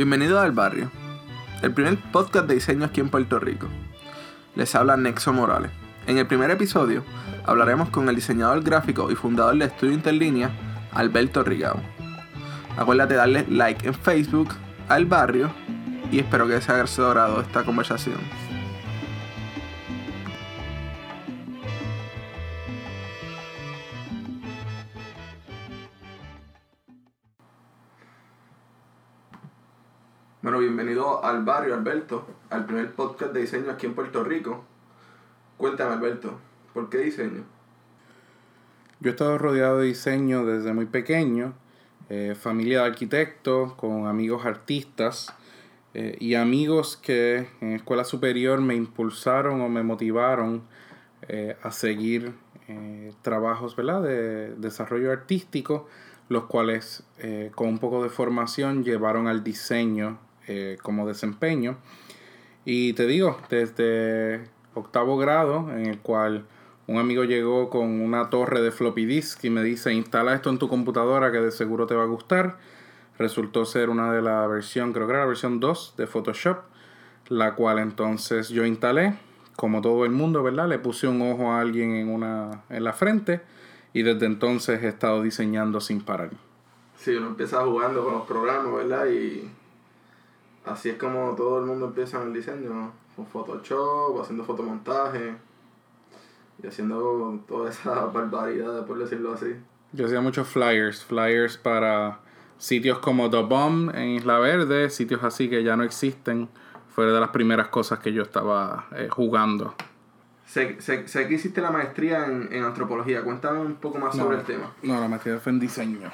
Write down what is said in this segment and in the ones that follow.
Bienvenido al barrio, el primer podcast de diseño aquí en Puerto Rico. Les habla Nexo Morales. En el primer episodio hablaremos con el diseñador gráfico y fundador de Estudio Interlínea, Alberto Rigao. Acuérdate darle like en Facebook al barrio y espero que se haya esta conversación. Al barrio, Alberto, al primer podcast de diseño aquí en Puerto Rico. Cuéntame, Alberto, ¿por qué diseño? Yo he estado rodeado de diseño desde muy pequeño, eh, familia de arquitectos, con amigos artistas eh, y amigos que en escuela superior me impulsaron o me motivaron eh, a seguir trabajos ¿verdad? de desarrollo artístico, los cuales con un poco de formación llevaron al diseño como desempeño. Y te digo, desde octavo grado, en el cual un amigo llegó con una torre de floppy disk y me dice, instala esto en tu computadora que de seguro te va a gustar. Resultó ser una de la versión, creo que era la versión 2 de Photoshop, la cual entonces yo instalé, como todo el mundo, ¿verdad? Le puse un ojo a alguien en, una, en la frente y desde entonces he estado diseñando sin parar. Sí, uno empieza jugando con los programas, ¿verdad? Y así es como todo el mundo empieza en el diseño, con Photoshop, haciendo fotomontaje y haciendo toda esa barbaridad, por decirlo así. Yo hacía muchos flyers, flyers para sitios como The Bomb en Isla Verde, sitios así que ya no existen. Fue de las primeras cosas que yo estaba eh, jugando. Sé, sé, sé, que hiciste la maestría en, en, antropología. Cuéntame un poco más sobre el tema. No, la maestría fue en diseño.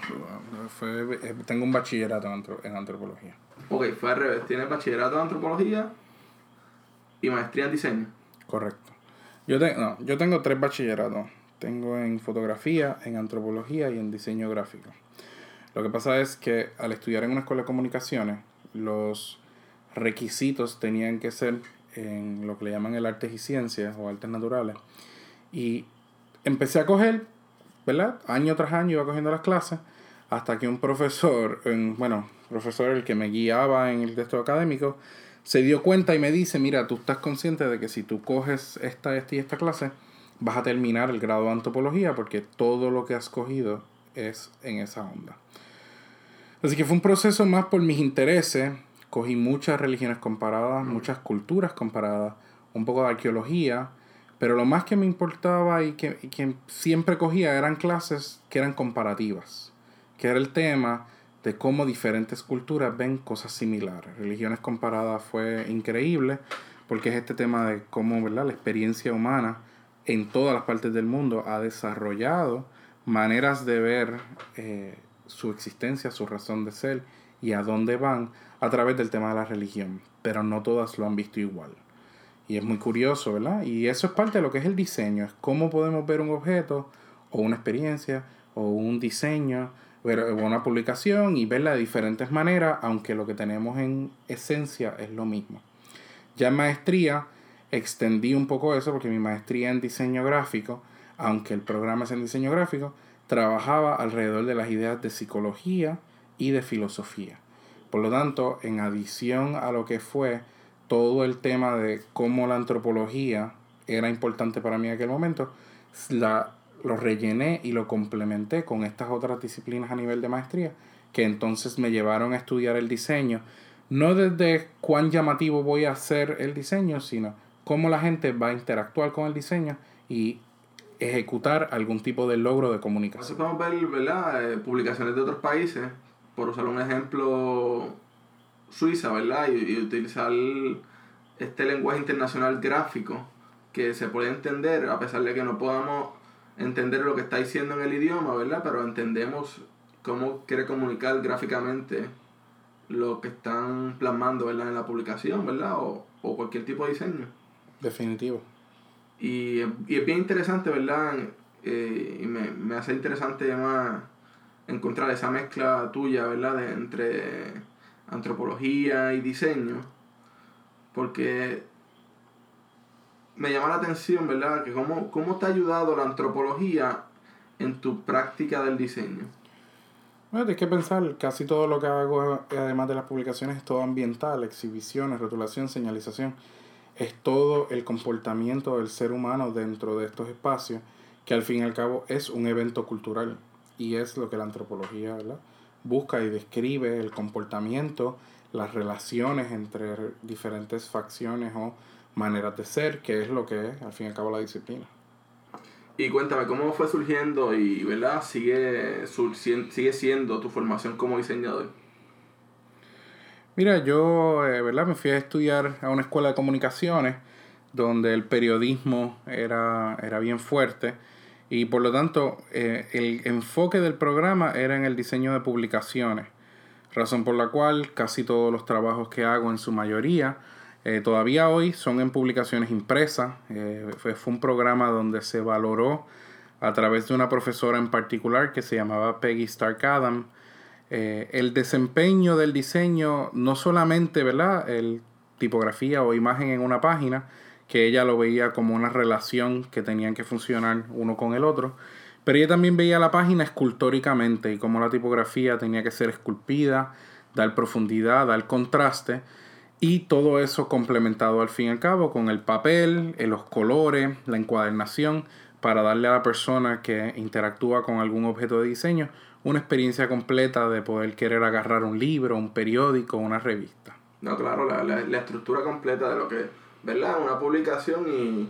Fue, tengo un bachillerato en antropología. Ok, fue al revés. Tienes bachillerato en antropología y maestría en diseño. Correcto. Yo, no, yo tengo tres bachilleratos. Tengo en fotografía, en antropología y en diseño gráfico. Lo que pasa es que al estudiar en una escuela de comunicaciones, los requisitos tenían que ser en lo que le llaman el artes y ciencias o artes naturales. Y empecé a coger, ¿verdad? Año tras año iba cogiendo las clases hasta que un profesor, bueno, profesor el que me guiaba en el texto académico, se dio cuenta y me dice, mira, tú estás consciente de que si tú coges esta, esta y esta clase, vas a terminar el grado de antropología porque todo lo que has cogido es en esa onda. Así que fue un proceso más por mis intereses. Cogí muchas religiones comparadas, muchas culturas comparadas, un poco de arqueología, pero lo más que me importaba y que, y que siempre cogía eran clases que eran comparativas, que era el tema de cómo diferentes culturas ven cosas similares. Religiones comparadas fue increíble porque es este tema de cómo ¿verdad? la experiencia humana en todas las partes del mundo ha desarrollado maneras de ver eh, su existencia, su razón de ser y a dónde van a través del tema de la religión. Pero no todas lo han visto igual. Y es muy curioso, ¿verdad? Y eso es parte de lo que es el diseño, es cómo podemos ver un objeto o una experiencia o un diseño ver una publicación y verla de diferentes maneras, aunque lo que tenemos en esencia es lo mismo. Ya en maestría extendí un poco eso porque mi maestría en diseño gráfico, aunque el programa es en diseño gráfico, trabajaba alrededor de las ideas de psicología y de filosofía. Por lo tanto, en adición a lo que fue todo el tema de cómo la antropología era importante para mí en aquel momento, la lo rellené y lo complementé con estas otras disciplinas a nivel de maestría, que entonces me llevaron a estudiar el diseño, no desde cuán llamativo voy a hacer el diseño, sino cómo la gente va a interactuar con el diseño y ejecutar algún tipo de logro de comunicación. Vamos a ver ¿verdad? Eh, publicaciones de otros países, por usar un ejemplo, Suiza, ¿verdad? Y, y utilizar este lenguaje internacional gráfico que se puede entender a pesar de que no podamos entender lo que está diciendo en el idioma, ¿verdad? Pero entendemos cómo quiere comunicar gráficamente lo que están plasmando, ¿verdad? En la publicación, ¿verdad? O, o cualquier tipo de diseño. Definitivo. Y, y es bien interesante, ¿verdad? Eh, y me, me, hace interesante además encontrar esa mezcla tuya, ¿verdad? De, entre antropología y diseño. Porque me llama la atención, ¿verdad? Que cómo, cómo te ha ayudado la antropología en tu práctica del diseño. Bueno, tienes que pensar, casi todo lo que hago, además de las publicaciones, es todo ambiental, exhibiciones, rotulación, señalización. Es todo el comportamiento del ser humano dentro de estos espacios, que al fin y al cabo es un evento cultural. Y es lo que la antropología ¿verdad? busca y describe el comportamiento, las relaciones entre diferentes facciones o maneras de ser, que es lo que es al fin y al cabo la disciplina. Y cuéntame, ¿cómo fue surgiendo y, ¿verdad? Sigue, sigue siendo tu formación como diseñador? Mira, yo, eh, ¿verdad? Me fui a estudiar a una escuela de comunicaciones donde el periodismo era, era bien fuerte y por lo tanto eh, el enfoque del programa era en el diseño de publicaciones, razón por la cual casi todos los trabajos que hago en su mayoría eh, todavía hoy son en publicaciones impresas. Eh, fue, un programa donde se valoró a través de una profesora en particular que se llamaba Peggy Stark Adam el desempeño del diseño, no solamente ¿verdad? el tipografía o imagen en una página, que ella lo veía como una relación que tenían que funcionar uno con el otro, pero ella también veía la página escultóricamente y cómo la tipografía tenía que ser esculpida, dar profundidad, dar contraste. Y todo eso complementado al fin y al cabo con el papel, eh, los colores, la encuadernación, para darle a la persona que interactúa con algún objeto de diseño una experiencia completa de poder querer agarrar un libro, un periódico, una revista. No, claro, la, la, estructura completa de lo que, ¿verdad? Una publicación y,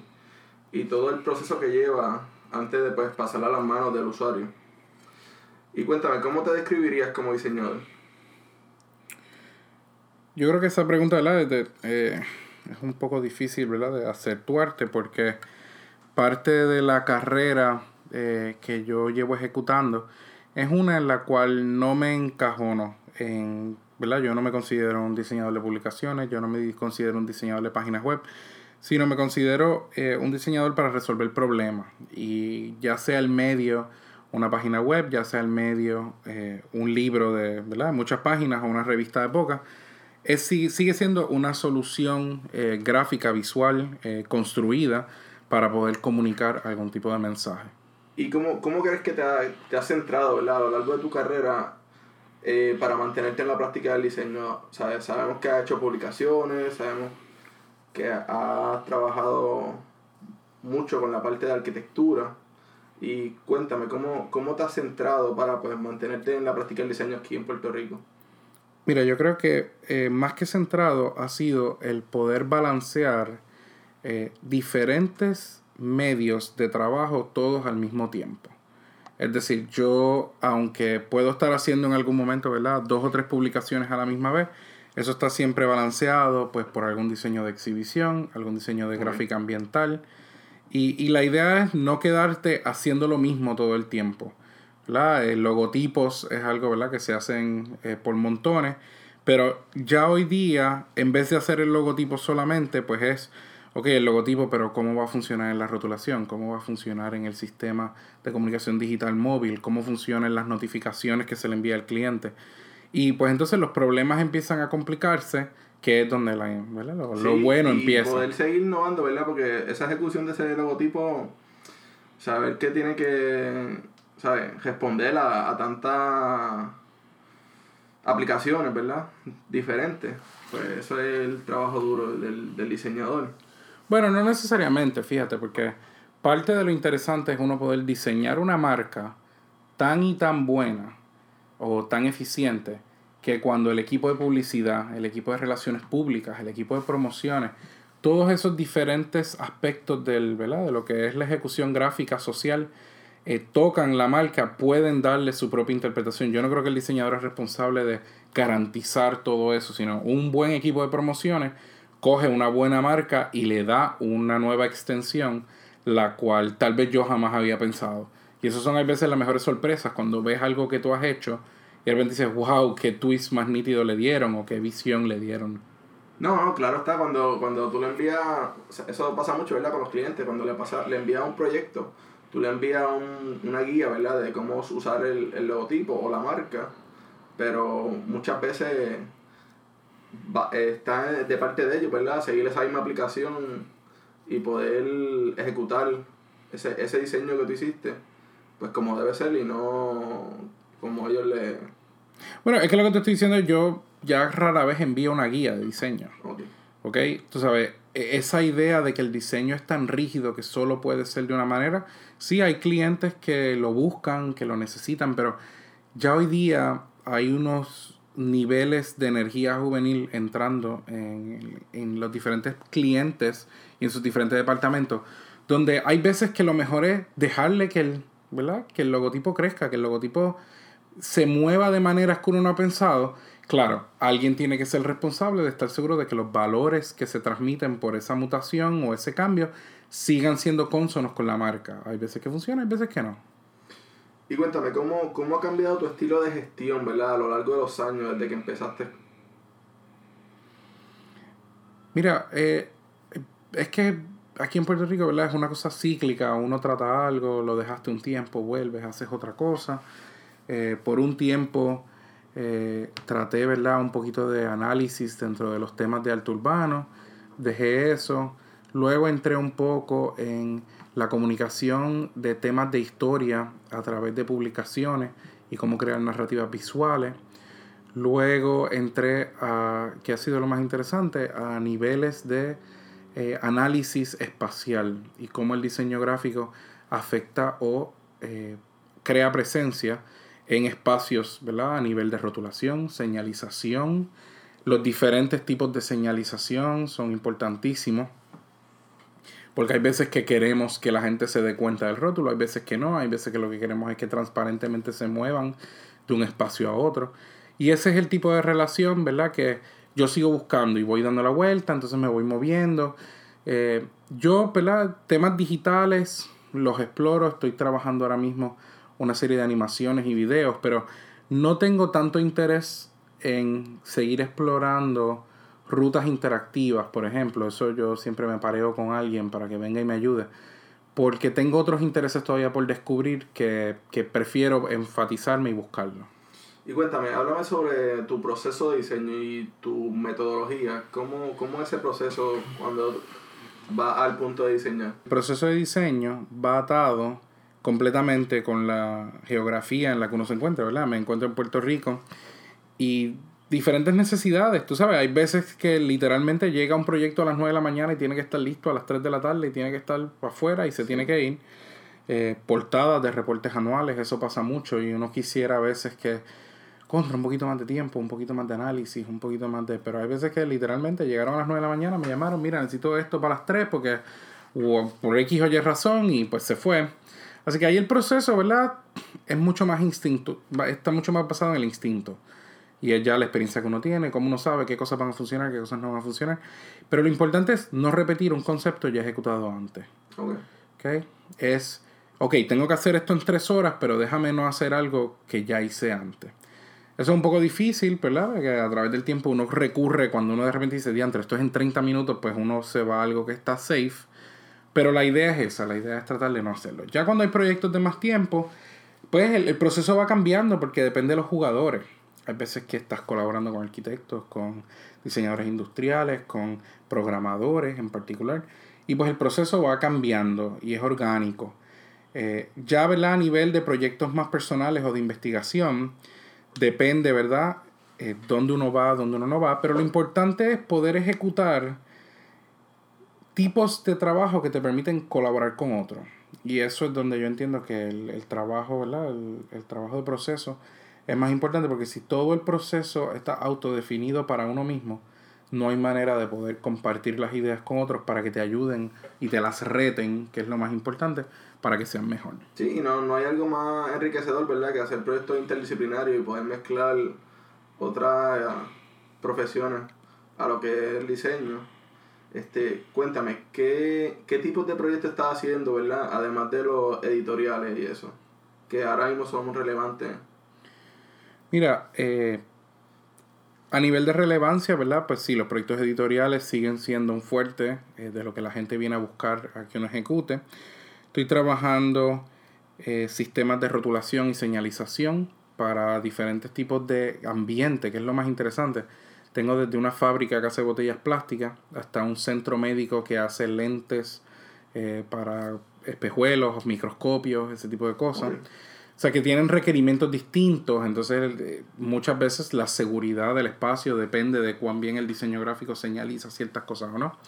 y todo el proceso que lleva antes de pues, pasarla a las manos del usuario. Y cuéntame, ¿cómo te describirías como diseñador? Yo creo que esa pregunta ¿verdad? Eh, es un poco difícil ¿verdad? de hacer tu porque parte de la carrera eh, que yo llevo ejecutando es una en la cual no me encajono en, ¿verdad? Yo no me considero un diseñador de publicaciones, yo no me considero un diseñador de páginas web, sino me considero eh, un diseñador para resolver problemas. Y ya sea el medio una página web, ya sea el medio un libro de ¿verdad? muchas páginas o una revista de pocas, sigue siendo una solución eh, gráfica, visual, eh, construida para poder comunicar algún tipo de mensaje. ¿Y cómo, cómo crees que te, te has centrado a lo largo de tu carrera eh, para mantenerte en la práctica del diseño? Sabemos que has hecho publicaciones, sabemos que has trabajado mucho con la parte de arquitectura. Y cuéntame, ¿cómo, cómo te has centrado para pues, mantenerte en la práctica del diseño aquí en Puerto Rico? Mira, yo creo que eh, más que centrado ha sido el poder balancear eh, diferentes medios de trabajo todos al mismo tiempo. Es decir, yo, aunque puedo estar haciendo en algún momento, ¿verdad? Dos o tres publicaciones a la misma vez, eso está siempre balanceado, pues, por algún diseño de exhibición, algún diseño de gráfica ambiental. Y, y la idea es no quedarte haciendo lo mismo todo el tiempo. Eh, logotipos es algo ¿verdad? que se hacen eh, por montones, pero ya hoy día, en vez de hacer el logotipo solamente, pues es, ok, el logotipo, pero ¿cómo va a funcionar en la rotulación? ¿Cómo va a funcionar en el sistema de comunicación digital móvil? ¿Cómo funcionan las notificaciones que se le envía al cliente? Y pues entonces los problemas empiezan a complicarse, que es donde la, Lo, bueno y empieza. poder seguir innovando, ¿verdad? Porque esa ejecución de ese logotipo, saber qué tiene que ¿sabes? Responder a, a tantas aplicaciones, ¿verdad? Diferentes. Pues eso es el trabajo duro del, del diseñador. Bueno, no necesariamente, fíjate, porque parte de lo interesante es uno poder diseñar una marca tan y tan buena o tan eficiente que cuando el equipo de publicidad, el equipo de relaciones públicas, el equipo de promociones, todos esos diferentes aspectos del, ¿verdad? de lo que es la ejecución gráfica social, eh, tocan la marca pueden darle su propia interpretación. Yo no creo que el diseñador es responsable de garantizar todo eso, sino un buen equipo de promociones coge una buena marca y le da una nueva extensión, la cual tal vez yo jamás había pensado. Y eso son a veces las mejores sorpresas, cuando ves algo que tú has hecho y de repente dices, wow, qué twist más nítido le dieron o qué visión le dieron. No, claro está, cuando, cuando tú le envías, eso pasa mucho, ¿verdad? Con los clientes, cuando le, le envías un proyecto tú le envías una guía, ¿verdad? De cómo usar el, logotipo o la marca, pero muchas veces está de parte de ellos, ¿verdad? Seguir esa misma aplicación y poder ejecutar ese, ese diseño que tú hiciste, pues como debe ser y no como ellos le... Bueno, es que lo que te estoy diciendo, yo ya rara vez envío una guía de diseño. Ok. ¿Ok? Tú sabes, e- esa idea de que el diseño es tan rígido que solo puede ser de una manera, sí hay clientes que lo buscan, que lo necesitan, pero ya hoy día hay unos niveles de energía juvenil entrando en, en los diferentes clientes y en sus diferentes departamentos, donde hay veces que lo mejor es dejarle que el, ¿verdad? que el logotipo crezca, que el logotipo se mueva de maneras que uno no ha pensado. Claro, alguien tiene que ser responsable de estar seguro de que los valores que se transmiten por esa mutación o ese cambio sigan siendo consonos con la marca. Hay veces que funciona, hay veces que no. Y cuéntame, ¿cómo, ¿cómo ha cambiado tu estilo de gestión, verdad, a lo largo de los años desde que empezaste? Mira, eh, es que aquí en Puerto Rico, ¿verdad? Es una cosa cíclica. Uno trata algo, lo dejaste un tiempo, vuelves, haces otra cosa. Eh, por un tiempo eh, traté, ¿verdad? Un poquito de análisis dentro de los temas de alto urbano. Dejé eso. Luego entré un poco en la comunicación de temas de historia a través de publicaciones y cómo crear narrativas visuales. Luego entré a, que ha sido lo más interesante, a niveles de eh, análisis espacial y cómo el diseño gráfico afecta o eh, crea presencia en espacios, ¿verdad? A nivel de rotulación, señalización. Los diferentes tipos de señalización son importantísimos. Porque hay veces que queremos que la gente se dé cuenta del rótulo, hay veces que no, hay veces que lo que queremos es que transparentemente se muevan de un espacio a otro. Y ese es el tipo de relación, ¿verdad? Que yo sigo buscando y voy dando la vuelta, entonces me voy moviendo. Eh, yo, ¿verdad? Temas digitales los exploro, estoy trabajando ahora mismo una serie de animaciones y videos, pero no tengo tanto interés en seguir explorando rutas interactivas, por ejemplo. Eso yo siempre me pareo con alguien para que venga y me ayude. Porque tengo otros intereses todavía por descubrir que, que prefiero enfatizarme y buscarlo. Y cuéntame, háblame sobre tu proceso de diseño y tu metodología. ¿Cómo, cómo es ese proceso cuando va al punto de diseñar? El proceso de diseño va atado completamente con la geografía en la que uno se encuentra, ¿verdad? Me encuentro en Puerto Rico y diferentes necesidades. Tú sabes, hay veces que literalmente llega un proyecto a las 9 de la mañana y tiene que estar listo a las 3 de la tarde y tiene que estar afuera y se tiene que ir. Eh, portadas de reportes anuales, eso pasa mucho y uno quisiera a veces que contra un poquito más de tiempo, un poquito más de análisis, un poquito más de... Pero hay veces que literalmente llegaron a las 9 de la mañana, me llamaron, mira, necesito esto para las 3 porque o por X o Y razón y pues se fue. Así que ahí el proceso, ¿verdad? Es mucho más instinto, está mucho más basado en el instinto. Y es ya la experiencia que uno tiene, cómo uno sabe qué cosas van a funcionar, qué cosas no van a funcionar. Pero lo importante es no repetir un concepto ya ejecutado antes. Ok. ¿ok? Es, ok, tengo que hacer esto en tres horas, pero déjame no hacer algo que ya hice antes. Eso es un poco difícil, ¿verdad? Porque a través del tiempo uno recurre, cuando uno de repente dice, diantre, esto es en 30 minutos, pues uno se va a algo que está safe. Pero la idea es esa, la idea es tratar de no hacerlo. Ya cuando hay proyectos de más tiempo, pues el, el proceso va cambiando porque depende de los jugadores. Hay veces que estás colaborando con arquitectos, con diseñadores industriales, con programadores en particular. Y pues el proceso va cambiando y es orgánico. Eh, ya, ¿verdad? A nivel de proyectos más personales o de investigación, depende, ¿verdad? Eh, dónde uno va, dónde uno no va. Pero lo importante es poder ejecutar tipos de trabajo que te permiten colaborar con otros. Y eso es donde yo entiendo que el, el trabajo, ¿verdad? El, el trabajo de proceso es más importante porque si todo el proceso está autodefinido para uno mismo, no hay manera de poder compartir las ideas con otros para que te ayuden y te las reten, que es lo más importante, para que sean mejor. Sí, no, no hay algo más enriquecedor, ¿verdad? Que hacer proyectos interdisciplinarios y poder mezclar otras eh, profesiones a lo que es el diseño. Este, cuéntame, ¿qué, ¿qué tipos de proyectos estás haciendo, verdad? Además de los editoriales y eso, que ahora mismo son relevantes. Mira, eh, a nivel de relevancia, ¿verdad? Pues sí, los proyectos editoriales siguen siendo un fuerte eh, de lo que la gente viene a buscar a que uno ejecute. Estoy trabajando eh, sistemas de rotulación y señalización para diferentes tipos de ambiente, que es lo más interesante. Tengo desde una fábrica que hace botellas plásticas hasta un centro médico que hace lentes eh, para espejuelos, microscopios, ese tipo de cosas. O sea, que tienen requerimientos distintos, entonces eh, muchas veces la seguridad del espacio depende de cuán bien el diseño gráfico señaliza ciertas cosas o no.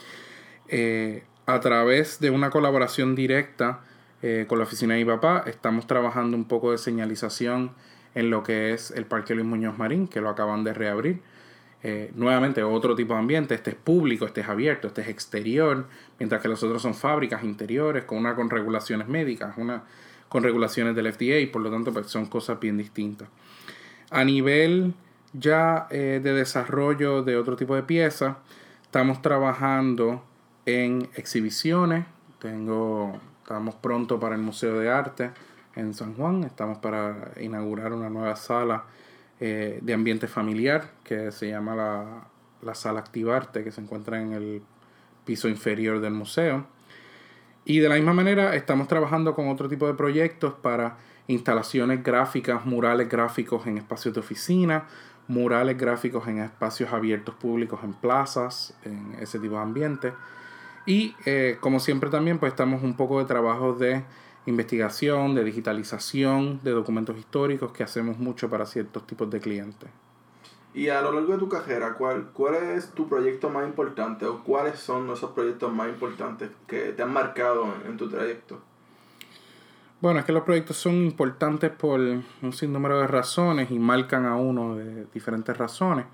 Eh, a través de una colaboración directa eh, con la oficina de mi papá, estamos trabajando un poco de señalización en lo que es el Parque Luis Muñoz Marín, que lo acaban de reabrir. nuevamente, otro tipo de ambiente, este es público, este es abierto, este es exterior, mientras que los otros son fábricas interiores con una con regulaciones médicas, una con regulaciones del FDA y por lo tanto pues, son cosas bien distintas. A nivel ya eh, de desarrollo de otro tipo de piezas, estamos trabajando en exhibiciones. Tengo, estamos pronto para el Museo de Arte en San Juan. Estamos para inaugurar una nueva sala eh, de ambiente familiar que se llama la, la Sala Activarte, que se encuentra en el piso inferior del museo. Y de la misma manera estamos trabajando con otro tipo de proyectos para instalaciones gráficas, murales gráficos en espacios de oficina, murales gráficos en espacios abiertos públicos, en plazas, en ese tipo de ambiente. Y eh, como siempre también pues estamos un poco de trabajo de investigación, de digitalización, de documentos históricos que hacemos mucho para ciertos tipos de clientes. Y a lo largo de tu carrera, ¿cuál, ¿cuál es tu proyecto más importante o cuáles son esos proyectos más importantes que te han marcado en, tu trayecto? Bueno, es que los proyectos son importantes por un sinnúmero de razones y marcan a uno de diferentes razones.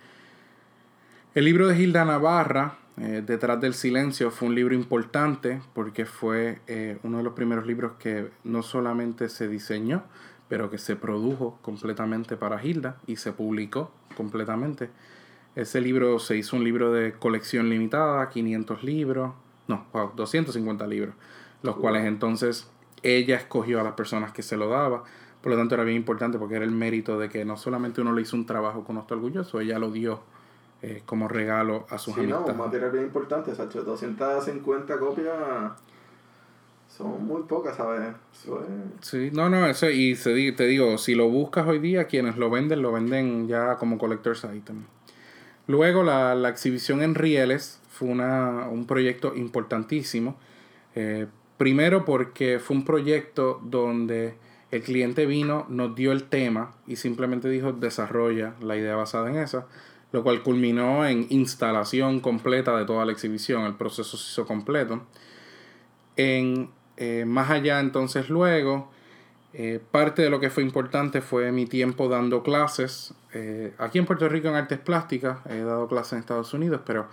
El libro de Hilda Navarra, eh, Detrás del Silencio, fue un libro importante porque fue eh, uno de los primeros libros que no solamente se diseñó, pero que se produjo completamente para Hilda y se publicó completamente. Ese libro se hizo un libro de colección limitada, 500 libros, no, 250 libros, los cuales entonces ella escogió a las personas que se lo daba. Por lo tanto, era bien importante porque era el mérito de que no solamente uno le hizo un trabajo con nuestro orgulloso, ella lo dio eh, como regalo a sus sí, No, un material bien importante, Sacho. 250 copias son muy pocas, ¿sabes? Sí, no, no, eso, y te digo, si lo buscas hoy día, quienes lo venden, lo venden ya como collector's item. Luego, la, la exhibición en Rieles fue una, un proyecto importantísimo. Eh, primero porque fue un proyecto donde el cliente vino, nos dio el tema y simplemente dijo desarrolla la idea basada en esa, lo cual culminó en instalación completa de toda la exhibición, el proceso se hizo completo. En eh, más allá entonces luego, eh, parte de lo que fue importante fue mi tiempo dando clases. Eh, aquí en Puerto Rico en artes plásticas, he dado clases en Estados Unidos, pero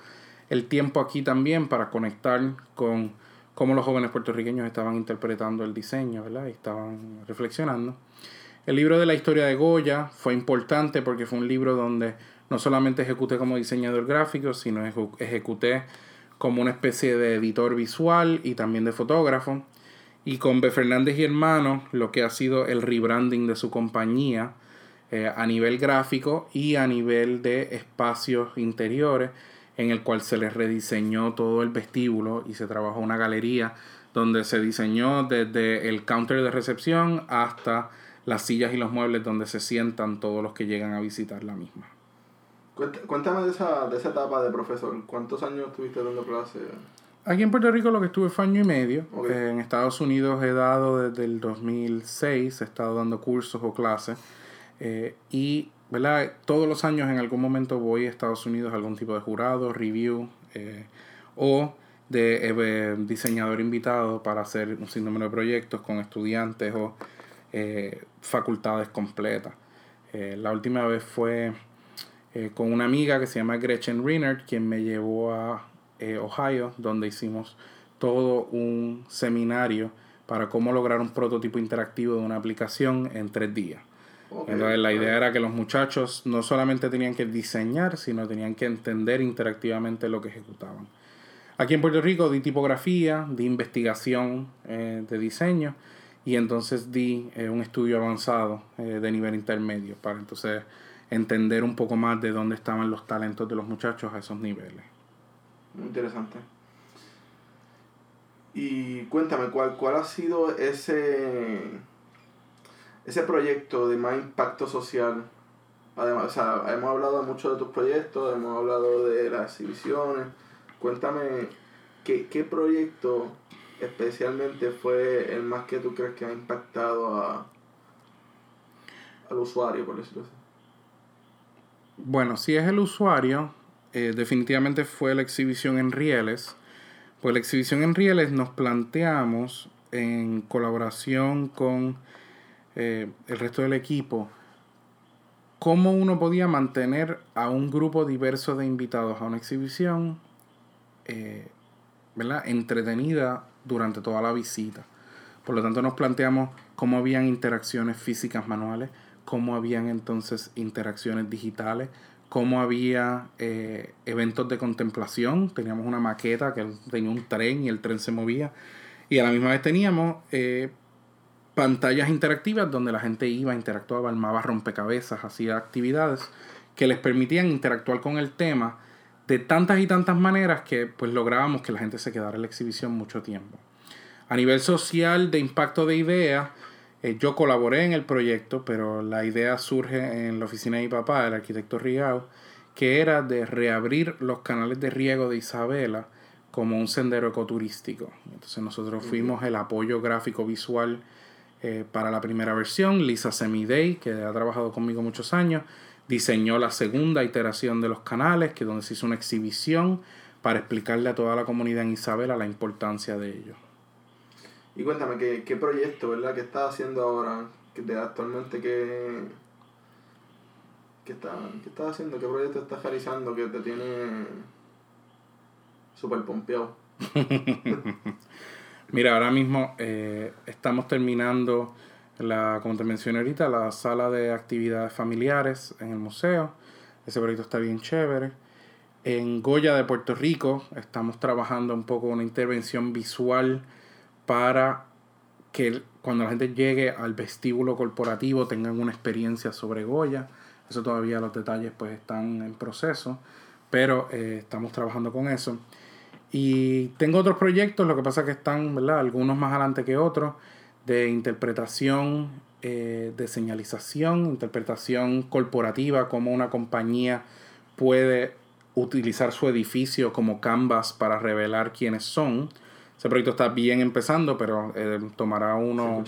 el tiempo aquí también para conectar con cómo los jóvenes puertorriqueños estaban interpretando el diseño, ¿verdad? Y estaban reflexionando. El libro de la historia de Goya fue importante porque fue un libro donde no solamente ejecuté como diseñador gráfico, sino ejecuté como una especie de editor visual y también de fotógrafo. Y con B. Fernández y Hermanos, lo que ha sido el rebranding de su compañía eh, a nivel gráfico y a nivel de espacios interiores, en el cual se les rediseñó todo el vestíbulo y se trabajó una galería donde se diseñó desde el counter de recepción hasta las sillas y los muebles donde se sientan todos los que llegan a visitar la misma. Cuéntame de esa, de esa etapa de profesor. ¿Cuántos años estuviste dando clases? Aquí en Puerto Rico lo que estuve fue año y medio. en Estados Unidos he dado desde el 2006, he estado dando cursos o clases. Eh, y ¿verdad? todos los años en algún momento voy a Estados Unidos a algún tipo de jurado, review eh, o de eh, diseñador invitado para hacer un sinnúmero de proyectos con estudiantes o facultades completas. la última vez fue eh, con una amiga que se llama Gretchen Reinert, quien me llevó a eh, Ohio, donde hicimos todo un seminario para cómo lograr un prototipo interactivo de una aplicación en tres días. Entonces la idea era que los muchachos no solamente tenían que diseñar, sino tenían que entender interactivamente lo que ejecutaban. Aquí en Puerto Rico di tipografía, di investigación eh, de diseño y entonces di un estudio avanzado de nivel intermedio para entonces entender un poco más de dónde estaban los talentos de los muchachos a esos niveles. Muy interesante. Y cuéntame, ¿cuál, cuál ha sido ese, ese proyecto de más impacto social? Además, o sea, hemos hablado mucho de tus proyectos, hemos hablado de las exhibiciones. Cuéntame, ¿qué, qué proyecto especialmente fue el más que tú crees que ha impactado a, al usuario, por decirlo así. Bueno, si es el usuario, eh, definitivamente fue la exhibición en Rieles. Pues la exhibición en Rieles nos planteamos en colaboración con eh, el resto del equipo cómo uno podía mantener a un grupo diverso de invitados a una exhibición eh, ¿verdad? entretenida durante toda la visita. Por lo tanto, nos planteamos cómo habían interacciones físicas manuales, cómo habían entonces interacciones digitales, cómo había eh, eventos de contemplación. Teníamos una maqueta que tenía un tren y el tren se movía. Y a la misma vez teníamos eh, pantallas interactivas donde la gente iba, interactuaba, armaba rompecabezas, hacía actividades que les permitían interactuar con el tema de tantas y tantas maneras que pues lográbamos que la gente se quedara en la exhibición mucho tiempo. A nivel social de impacto de ideas, eh, yo colaboré en el proyecto, pero la idea surge en la oficina de mi papá, el arquitecto Rigao, que era de reabrir los canales de riego de Isabela como un sendero ecoturístico. Entonces nosotros fuimos el apoyo gráfico visual eh, para la primera versión. Lisa Semidey, que ha trabajado conmigo muchos años, diseñó la segunda iteración de los canales, que es donde se hizo una exhibición para explicarle a toda la comunidad en Isabela la importancia de ello. Y cuéntame, ¿qué, qué proyecto, verdad, que estás haciendo ahora? Que actualmente, ¿qué, qué, está, ¿qué estás haciendo? ¿Qué proyecto estás realizando que te tiene súper pompeado? Mira, ahora mismo eh, estamos terminando, la, como te mencioné ahorita, la sala de actividades familiares en el museo. Ese proyecto está bien chévere. En Goya de Puerto Rico estamos trabajando un poco una intervención visual para que cuando la gente llegue al vestíbulo corporativo tengan una experiencia sobre Goya. Eso todavía los detalles pues están en proceso, pero eh, estamos trabajando con eso. Y tengo otros proyectos, lo que pasa es que están, ¿verdad? Algunos más adelante que otros, de interpretación, eh, de señalización, interpretación corporativa, cómo una compañía puede utilizar su edificio como canvas para revelar quiénes son. Ese proyecto está bien empezando, pero eh, tomará unos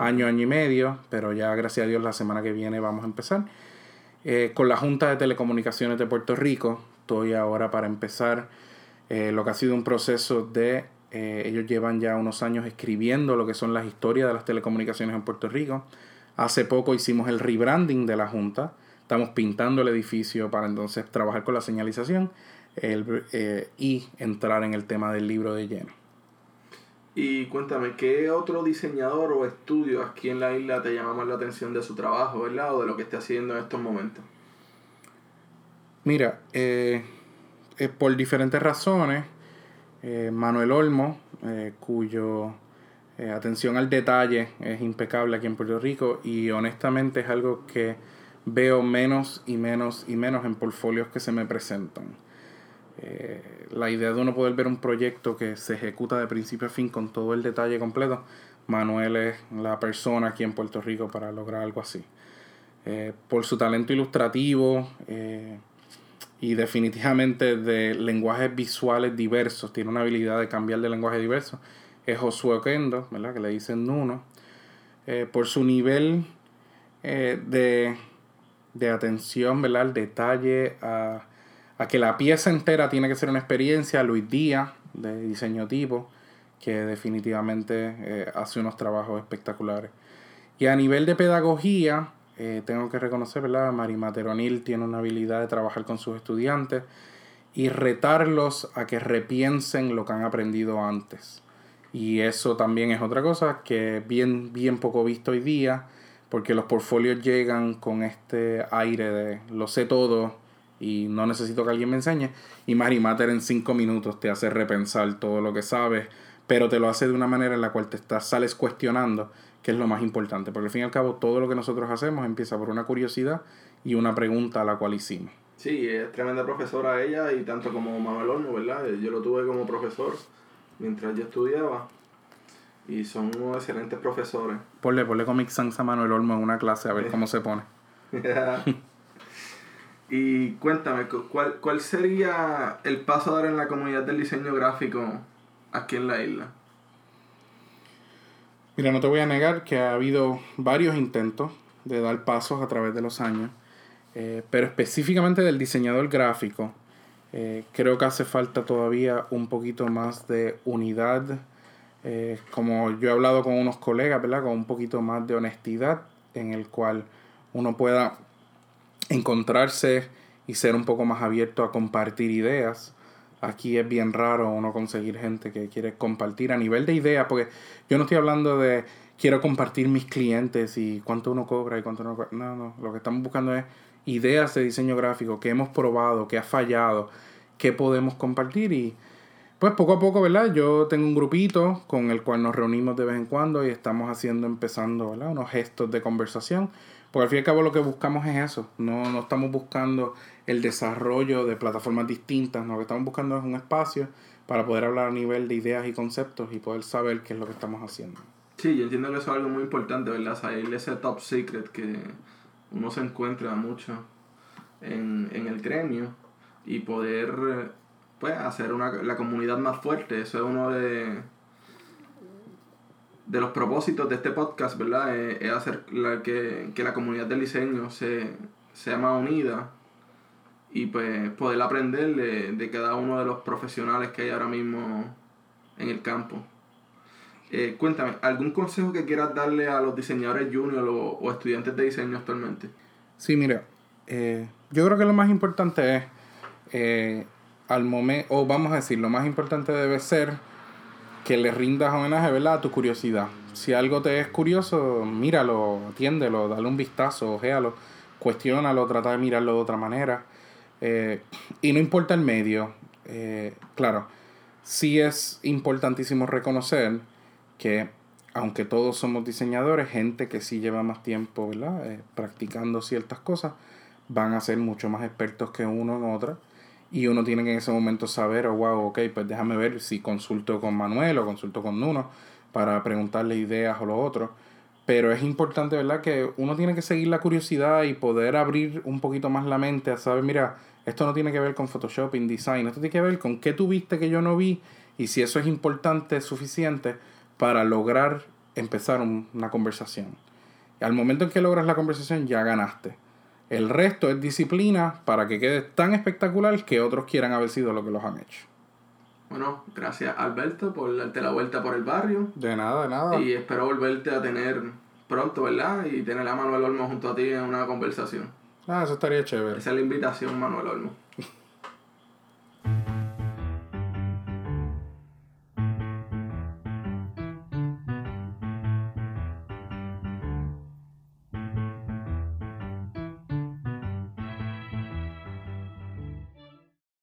año, año y medio, pero ya gracias a Dios la semana que viene vamos a empezar. Eh, con la Junta de Telecomunicaciones de Puerto Rico, estoy ahora para empezar eh, lo que ha sido un proceso de, ellos llevan ya unos años escribiendo lo que son las historias de las telecomunicaciones en Puerto Rico. Hace poco hicimos el rebranding de la Junta, estamos pintando el edificio para entonces trabajar con la señalización y entrar en el tema del libro de lleno. Y cuéntame, ¿qué otro diseñador o estudio aquí en la isla te llama más la atención de su trabajo, ¿verdad? O de lo que esté haciendo en estos momentos. Mira, eh, eh, por diferentes razones, eh, Manuel Olmo, cuyo atención al detalle es impecable aquí en Puerto Rico y honestamente es algo que veo menos y menos y menos en portfolios que se me presentan. Eh, la idea de uno poder ver un proyecto que se ejecuta de principio a fin con todo el detalle completo, Manuel es la persona aquí en Puerto Rico para lograr algo así. Eh, por su talento ilustrativo eh, y definitivamente de lenguajes visuales diversos, tiene una habilidad de cambiar de lenguaje diverso, es Josué Oquendo, ¿verdad? que le dicen Nuno, por su nivel de, de atención ¿verdad? al detalle, a a que la pieza entera tiene que ser una experiencia, Luis Díaz, de diseño tipo, que definitivamente eh, hace unos trabajos espectaculares. Y a nivel de pedagogía, eh, tengo que reconocer, ¿verdad? Mari Materonil tiene una habilidad de trabajar con sus estudiantes y retarlos a que repiensen lo que han aprendido antes. Y eso también es otra cosa que bien, bien poco visto hoy día, porque los portfolios llegan con este aire de lo sé todo, y no necesito que alguien me enseñe. Y Mary Matter en cinco minutos te hace repensar todo lo que sabes, pero te lo hace de una manera en la cual te estás, sales cuestionando, que es lo más importante. Porque al fin y al cabo todo lo que nosotros hacemos empieza por una curiosidad y una pregunta a la cual hicimos. Sí, es tremenda profesora ella y tanto como Manuel Olmo, ¿verdad? Yo lo tuve como profesor mientras yo estudiaba y son unos excelentes profesores. Ponle, ponle Comic Sans a Manuel Olmo en una clase a ver cómo se pone. Y cuéntame, ¿cuál, ¿cuál sería el paso a dar en la comunidad del diseño gráfico aquí en la isla? Mira, no te voy a negar que ha habido varios intentos de dar pasos a través de los años, eh, pero específicamente del diseñador gráfico, eh, creo que hace falta todavía un poquito más de unidad, eh, como yo he hablado con unos colegas, ¿verdad? Con un poquito más de honestidad en el cual uno pueda encontrarse y ser un poco más abierto a compartir ideas. Aquí es bien raro uno conseguir gente que quiere compartir a nivel de ideas, porque yo no estoy hablando de quiero compartir mis clientes y cuánto uno cobra y cuánto no cobra. No, no, lo que estamos buscando es ideas de diseño gráfico que hemos probado, que ha fallado, que podemos compartir y pues poco a poco, ¿verdad? Yo tengo un grupito con el cual nos reunimos de vez en cuando y estamos haciendo, empezando, ¿verdad? Unos gestos de conversación. Porque al fin y al cabo lo que buscamos es eso. No, no estamos buscando el desarrollo de plataformas distintas. Lo que estamos buscando es un espacio para poder hablar a nivel de ideas y conceptos y poder saber qué es lo que estamos haciendo. Sí, yo entiendo que eso es algo muy importante, ¿verdad? Salir ese top secret que uno se encuentra mucho en, en el gremio y poder pues hacer una, la comunidad más fuerte. Eso es uno de, de los propósitos de este podcast, ¿verdad? Es, hacer la, que, que, la comunidad del diseño se, sea más unida y pues poder aprender de, cada uno de los profesionales que hay ahora mismo en el campo. Eh, cuéntame, ¿algún consejo que quieras darle a los diseñadores junior o, estudiantes de diseño actualmente? Sí, mira, eh, yo creo que lo más importante es, eh, al momento, o vamos a decir, lo más importante debe ser que le rindas homenaje ¿verdad? a tu curiosidad. Si algo te es curioso, míralo, atiéndelo, dale un vistazo, ojealo, cuestiónalo, trata de mirarlo de otra manera. Eh, y no importa el medio, eh, claro, sí es importantísimo reconocer que aunque todos somos diseñadores, gente que sí lleva más tiempo ¿verdad? Eh, practicando ciertas cosas, van a ser mucho más expertos que uno en otra. Y uno tiene que en ese momento saber, oh, wow, ok, pues déjame ver si consulto con Manuel o consulto con Nuno para preguntarle ideas o lo otro. Pero es importante, ¿verdad? Que uno tiene que seguir la curiosidad y poder abrir un poquito más la mente a saber, mira, esto no tiene que ver con Photoshop, InDesign, esto tiene que ver con qué tú viste que yo no vi y si eso es importante, suficiente para lograr empezar una conversación. Y al momento en que logras la conversación ya ganaste. El resto es disciplina para que quede tan espectacular que otros quieran haber sido lo que los han hecho. Bueno, gracias Alberto por darte la vuelta por el barrio. De nada, de nada. Y espero volverte a tener pronto, ¿verdad? Y tener a Manuel Olmo junto a ti en una conversación. Ah, eso estaría chévere. Esa es la invitación, Manuel Olmo.